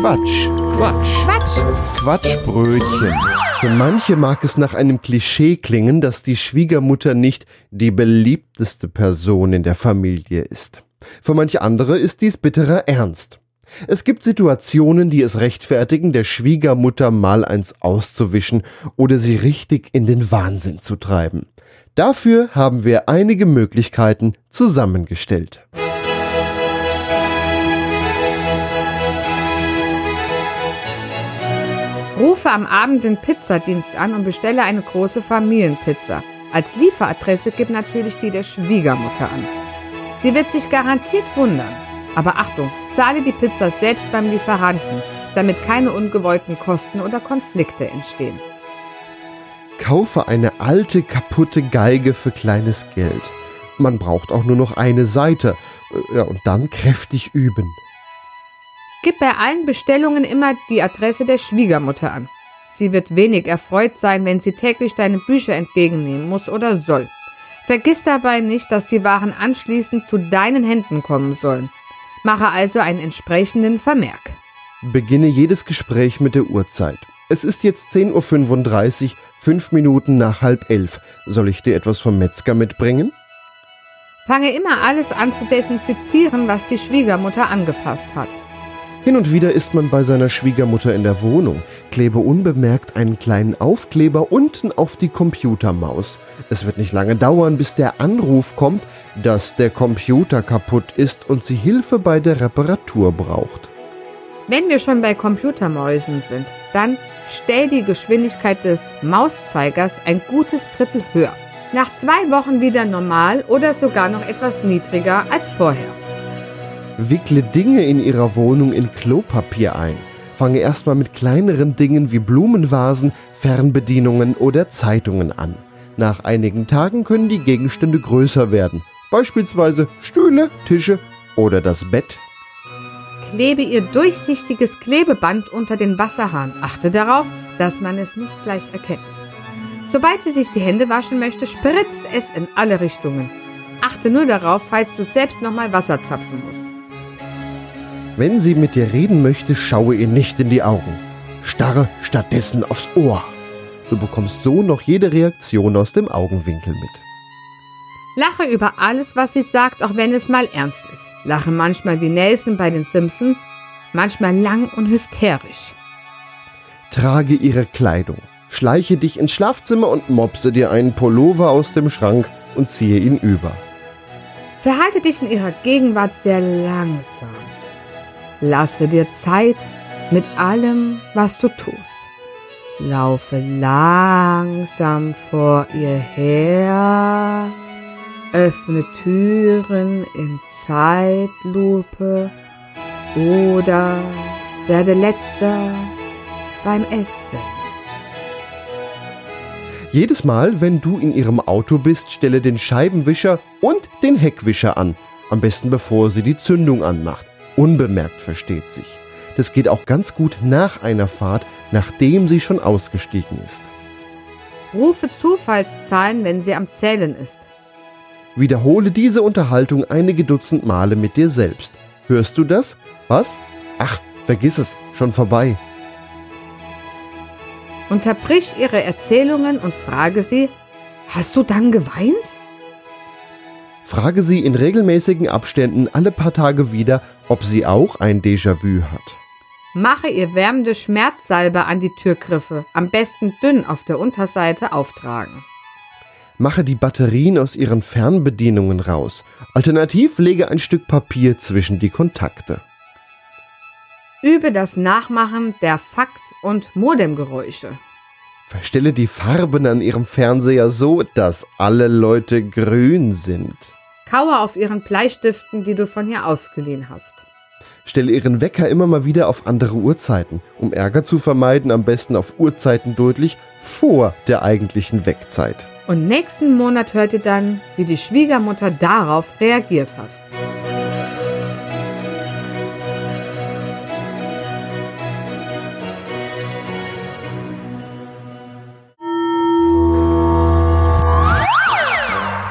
Quatsch. Quatsch. Quatsch. Quatschbrötchen. Für manche mag es nach einem Klischee klingen, dass die Schwiegermutter nicht die beliebteste Person in der Familie ist. Für manche andere ist dies bitterer Ernst. Es gibt Situationen, die es rechtfertigen, der Schwiegermutter mal eins auszuwischen oder sie richtig in den Wahnsinn zu treiben. Dafür haben wir einige Möglichkeiten zusammengestellt. Rufe am Abend den Pizzadienst an und bestelle eine große Familienpizza. Als Lieferadresse gib natürlich die der Schwiegermutter an. Sie wird sich garantiert wundern. Aber Achtung, zahle die Pizza selbst beim Lieferanten, damit keine ungewollten Kosten oder Konflikte entstehen. Kaufe eine alte, kaputte Geige für kleines Geld. Man braucht auch nur noch eine Seite. Ja, und dann kräftig üben. Gib bei allen Bestellungen immer die Adresse der Schwiegermutter an. Sie wird wenig erfreut sein, wenn sie täglich deine Bücher entgegennehmen muss oder soll. Vergiss dabei nicht, dass die Waren anschließend zu deinen Händen kommen sollen. Mache also einen entsprechenden Vermerk. Beginne jedes Gespräch mit der Uhrzeit. Es ist jetzt 10.35 Uhr, fünf Minuten nach halb elf. Soll ich dir etwas vom Metzger mitbringen? Fange immer alles an zu desinfizieren, was die Schwiegermutter angefasst hat. Hin und wieder ist man bei seiner Schwiegermutter in der Wohnung, klebe unbemerkt einen kleinen Aufkleber unten auf die Computermaus. Es wird nicht lange dauern, bis der Anruf kommt, dass der Computer kaputt ist und sie Hilfe bei der Reparatur braucht. Wenn wir schon bei Computermäusen sind, dann stell die Geschwindigkeit des Mauszeigers ein gutes Drittel höher. Nach zwei Wochen wieder normal oder sogar noch etwas niedriger als vorher. Wickle Dinge in ihrer Wohnung in Klopapier ein. Fange erstmal mit kleineren Dingen wie Blumenvasen, Fernbedienungen oder Zeitungen an. Nach einigen Tagen können die Gegenstände größer werden, beispielsweise Stühle, Tische oder das Bett. Klebe ihr durchsichtiges Klebeband unter den Wasserhahn. Achte darauf, dass man es nicht gleich erkennt. Sobald sie sich die Hände waschen möchte, spritzt es in alle Richtungen. Achte nur darauf, falls du selbst nochmal Wasser zapfen musst. Wenn sie mit dir reden möchte, schaue ihr nicht in die Augen. Starre stattdessen aufs Ohr. Du bekommst so noch jede Reaktion aus dem Augenwinkel mit. Lache über alles, was sie sagt, auch wenn es mal ernst ist. Lache manchmal wie Nelson bei den Simpsons, manchmal lang und hysterisch. Trage ihre Kleidung. Schleiche dich ins Schlafzimmer und mopse dir einen Pullover aus dem Schrank und ziehe ihn über. Verhalte dich in ihrer Gegenwart sehr langsam. Lasse dir Zeit mit allem, was du tust. Laufe langsam vor ihr her. Öffne Türen in Zeitlupe oder werde letzter beim Essen. Jedes Mal, wenn du in ihrem Auto bist, stelle den Scheibenwischer und den Heckwischer an. Am besten bevor sie die Zündung anmacht. Unbemerkt versteht sich. Das geht auch ganz gut nach einer Fahrt, nachdem sie schon ausgestiegen ist. Rufe Zufallszahlen, wenn sie am Zählen ist. Wiederhole diese Unterhaltung einige Dutzend Male mit dir selbst. Hörst du das? Was? Ach, vergiss es, schon vorbei. Unterbrich ihre Erzählungen und frage sie, hast du dann geweint? Frage sie in regelmäßigen Abständen alle paar Tage wieder, ob sie auch ein Déjà-vu hat. Mache ihr wärmende Schmerzsalbe an die Türgriffe, am besten dünn auf der Unterseite auftragen. Mache die Batterien aus ihren Fernbedienungen raus. Alternativ lege ein Stück Papier zwischen die Kontakte. Übe das Nachmachen der Fax- und Modemgeräusche. Verstelle die Farben an ihrem Fernseher so, dass alle Leute grün sind. Kaue auf ihren Bleistiften, die du von ihr ausgeliehen hast. Stelle ihren Wecker immer mal wieder auf andere Uhrzeiten. Um Ärger zu vermeiden, am besten auf Uhrzeiten deutlich vor der eigentlichen Weckzeit. Und nächsten Monat hört ihr dann, wie die Schwiegermutter darauf reagiert hat.